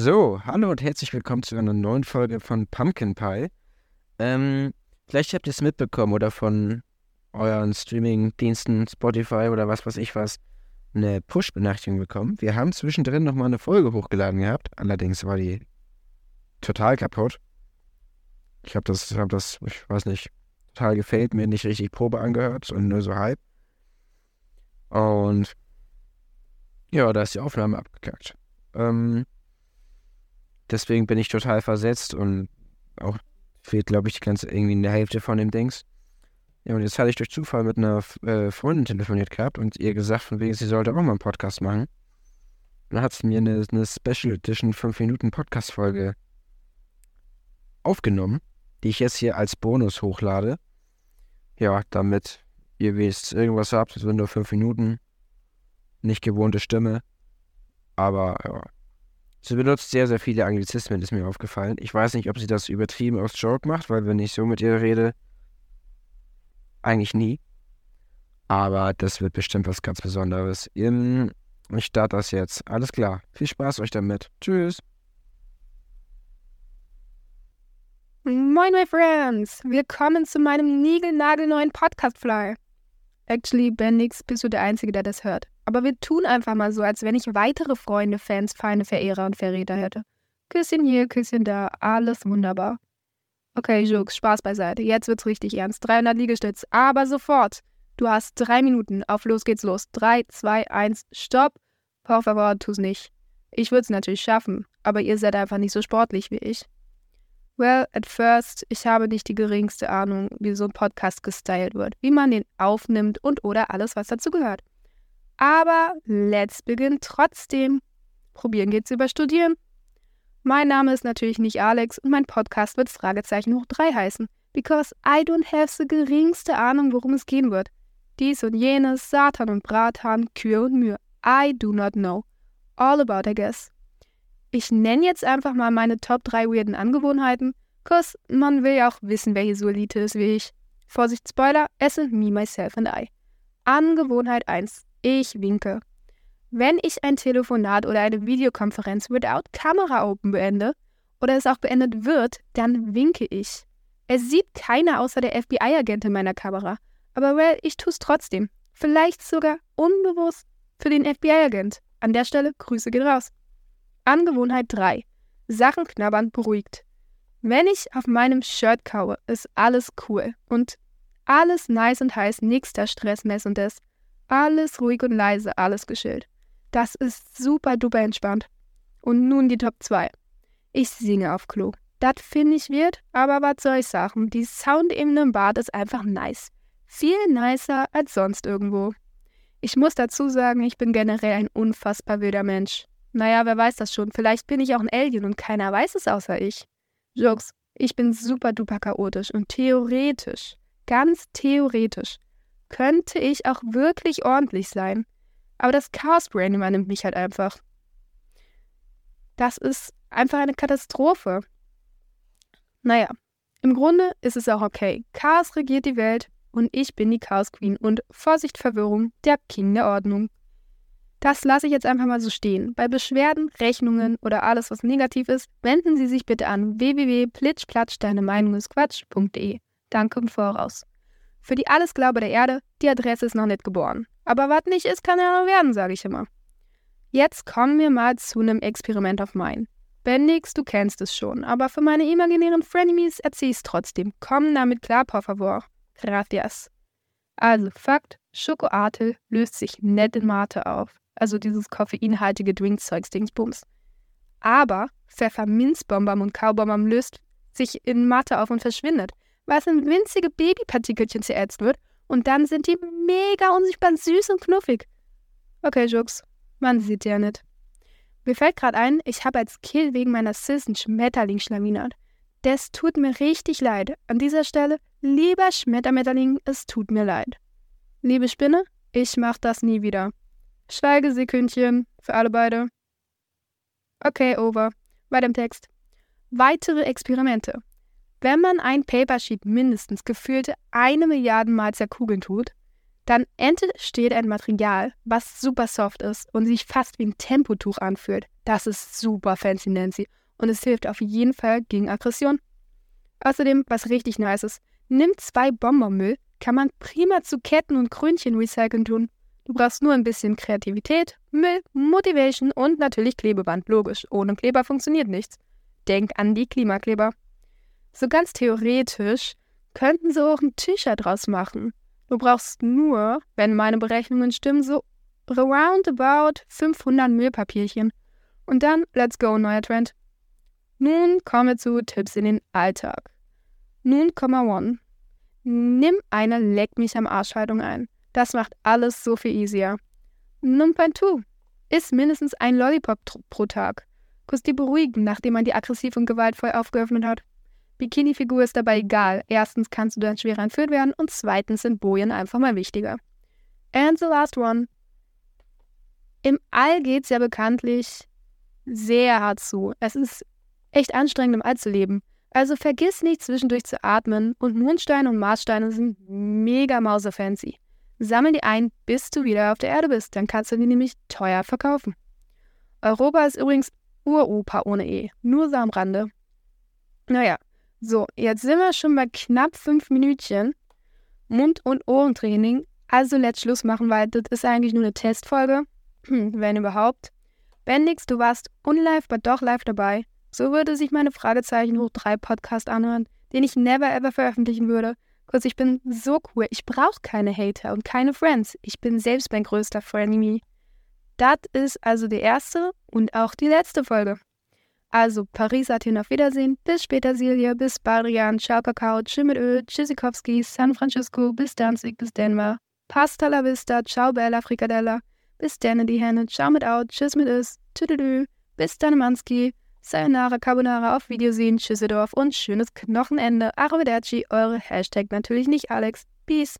So, hallo und herzlich willkommen zu einer neuen Folge von Pumpkin Pie. Ähm, vielleicht habt ihr es mitbekommen oder von euren Streaming-Diensten, Spotify oder was weiß ich was, eine Push-Benachrichtigung bekommen. Wir haben zwischendrin nochmal eine Folge hochgeladen gehabt, allerdings war die total kaputt. Ich habe das, hab das, ich weiß nicht, total gefällt, mir nicht richtig Probe angehört und nur so halb. Und ja, da ist die Aufnahme abgekackt. Ähm, deswegen bin ich total versetzt und auch fehlt, glaube ich, die ganze irgendwie in der Hälfte von dem Dings. Ja, und jetzt hatte ich durch Zufall mit einer äh, Freundin telefoniert gehabt und ihr gesagt, von wegen, sie sollte auch mal einen Podcast machen. Dann hat sie mir eine, eine Special Edition 5 Minuten Podcast-Folge aufgenommen, die ich jetzt hier als Bonus hochlade. Ja, damit ihr wisst, irgendwas habt, es sind nur 5 Minuten. Nicht gewohnte Stimme. Aber ja. Sie benutzt sehr, sehr viele Anglizismen, ist mir aufgefallen. Ich weiß nicht, ob sie das übertrieben aus Joke macht, weil wenn ich so mit ihr rede, eigentlich nie. Aber das wird bestimmt was ganz Besonderes. Ich starte das jetzt. Alles klar. Viel Spaß euch damit. Tschüss. Moin, my friends! Willkommen zu meinem niegelnagelneuen Podcast-Fly. Actually, Bendix, bist du der Einzige, der das hört. Aber wir tun einfach mal so, als wenn ich weitere Freunde, Fans, Feinde, Verehrer und Verräter hätte. Küsschen hier, Küsschen da, alles wunderbar. Okay, Jux, Spaß beiseite. Jetzt wird's richtig ernst. 300 Liegestütz, aber sofort. Du hast drei Minuten. Auf los geht's los. Drei, zwei, eins, stopp. Por favor, tu's nicht. Ich würde es natürlich schaffen, aber ihr seid einfach nicht so sportlich wie ich. Well, at first, ich habe nicht die geringste Ahnung, wie so ein Podcast gestylt wird, wie man den aufnimmt und oder alles, was dazu gehört. Aber let's begin trotzdem. Probieren geht's über Studieren. Mein Name ist natürlich nicht Alex und mein Podcast wird Fragezeichen hoch 3 heißen, because I don't have the geringste Ahnung, worum es gehen wird. Dies und jenes, Satan und Bratan, Kühe und Mühe. I do not know. All about, I guess. Ich nenne jetzt einfach mal meine Top 3 weirden Angewohnheiten, cause man will ja auch wissen, wer hier so Elite ist wie ich. Vorsicht, Spoiler, es sind me, myself and I. Angewohnheit 1. Ich winke. Wenn ich ein Telefonat oder eine Videokonferenz without Kamera open beende oder es auch beendet wird, dann winke ich. Es sieht keiner außer der FBI-Agent in meiner Kamera. Aber well, ich tue es trotzdem. Vielleicht sogar unbewusst für den FBI-Agent. An der Stelle Grüße gehen raus. Angewohnheit 3. Sachen knabbern beruhigt. Wenn ich auf meinem Shirt kaue, ist alles cool und alles nice und heiß, nix Stress, Mess und des. Alles ruhig und leise, alles geschillt. Das ist super duper entspannt. Und nun die Top 2. Ich singe auf Klo. Das finde ich wird, aber was soll ich sagen? Die Soundebene im Bad ist einfach nice. Viel nicer als sonst irgendwo. Ich muss dazu sagen, ich bin generell ein unfassbar wilder Mensch. Naja, wer weiß das schon. Vielleicht bin ich auch ein Alien und keiner weiß es außer ich. Jokes, ich bin super duper chaotisch und theoretisch, ganz theoretisch, könnte ich auch wirklich ordentlich sein. Aber das Chaos Brain übernimmt mich halt einfach. Das ist einfach eine Katastrophe. Naja, im Grunde ist es auch okay. Chaos regiert die Welt und ich bin die Chaos Queen und Vorsicht Verwirrung, der King der Ordnung. Das lasse ich jetzt einfach mal so stehen. Bei Beschwerden, Rechnungen oder alles, was negativ ist, wenden Sie sich bitte an www.plitschplatsch-deine-Meinung-ist-Quatsch.de. Danke im Voraus. Für die Allesglaube der Erde, die Adresse ist noch nicht geboren. Aber was nicht ist, kann ja noch werden, sage ich immer. Jetzt kommen wir mal zu einem Experiment auf mein. Bendix, du kennst es schon, aber für meine imaginären Frenemies erzähl ich's trotzdem. Komm damit klar, por favor. Gracias. Also, Fakt, Schokoate löst sich nett in Mate auf also dieses koffeinhaltige Drinkzeugs-Dingsbums. Aber Pfefferminzbonbon und Kaubonbon löst sich in Matte auf und verschwindet, es in winzige Babypartikelchen zerätzt wird und dann sind die mega unsichtbar süß und knuffig. Okay, Jux, man sieht ja nicht. Mir fällt gerade ein, ich habe als Kill wegen meiner Sis einen Schmetterling schlawinert. Das tut mir richtig leid. An dieser Stelle, lieber Schmettermetterling, es tut mir leid. Liebe Spinne, ich mach das nie wieder. Schweigesekündchen für alle beide. Okay, over. Weiter im Text. Weitere Experimente. Wenn man ein Papersheet mindestens gefühlte eine Milliarde Mal zerkugeln tut, dann entsteht ein Material, was super soft ist und sich fast wie ein Tempotuch anfühlt. Das ist super fancy Nancy und es hilft auf jeden Fall gegen Aggression. Außerdem, was richtig nice ist, nimm zwei Bonbonmüll, kann man prima zu Ketten und Krönchen recyceln tun. Du brauchst nur ein bisschen Kreativität, Müll, Motivation und natürlich Klebeband. Logisch, ohne Kleber funktioniert nichts. Denk an die Klimakleber. So ganz theoretisch könnten sie auch ein T-Shirt draus machen. Du brauchst nur, wenn meine Berechnungen stimmen, so roundabout 500 Müllpapierchen. Und dann, let's go, neuer Trend. Nun kommen wir zu Tipps in den Alltag. Nun, one. Nimm eine Leck mich am Arschhaltung ein. Das macht alles so viel easier. Nummer 2. Iss mindestens ein Lollipop pro Tag. Kurz die beruhigen, nachdem man die aggressiv und gewaltvoll aufgeöffnet hat. Bikini-Figur ist dabei egal. Erstens kannst du dann schwerer entführt werden und zweitens sind Bojen einfach mal wichtiger. And the last one. Im All geht's ja bekanntlich sehr hart zu. Es ist echt anstrengend, im All zu leben. Also vergiss nicht, zwischendurch zu atmen und Mondsteine und Marssteine sind mega mausefancy. Sammel die ein, bis du wieder auf der Erde bist, dann kannst du die nämlich teuer verkaufen. Europa ist übrigens Uropa ohne E, nur so am Rande. Naja, so, jetzt sind wir schon bei knapp fünf Minütchen. Mund- und Ohrentraining. Also let's Schluss machen, weil das ist eigentlich nur eine Testfolge. Wenn überhaupt. Bendix, du warst unlive, aber doch live dabei. So würde sich meine Fragezeichen hoch 3 Podcast anhören, den ich never ever veröffentlichen würde. Kurz, ich bin so cool. Ich brauche keine Hater und keine Friends. Ich bin selbst mein größter Frenemy. Das ist also die erste und auch die letzte Folge. Also Paris, Athen, auf Wiedersehen. Bis später, Silja. Bis Badrian. Ciao, Kakao. Tschüss mit Öl. Tschüssikowski. San Francisco. Bis Danzig. Bis Denver. Pasta la vista. Ciao, Bella Frikadella. Bis denne die Henne. Ciao mit Out. Tschüss mit Is. Tüdelü. Bis Danemanski. Sayonara Carbonara auf Wiedersehen. Tschüssedorf und schönes Knochenende. Arrivederci. Eure Hashtag natürlich nicht Alex. Peace.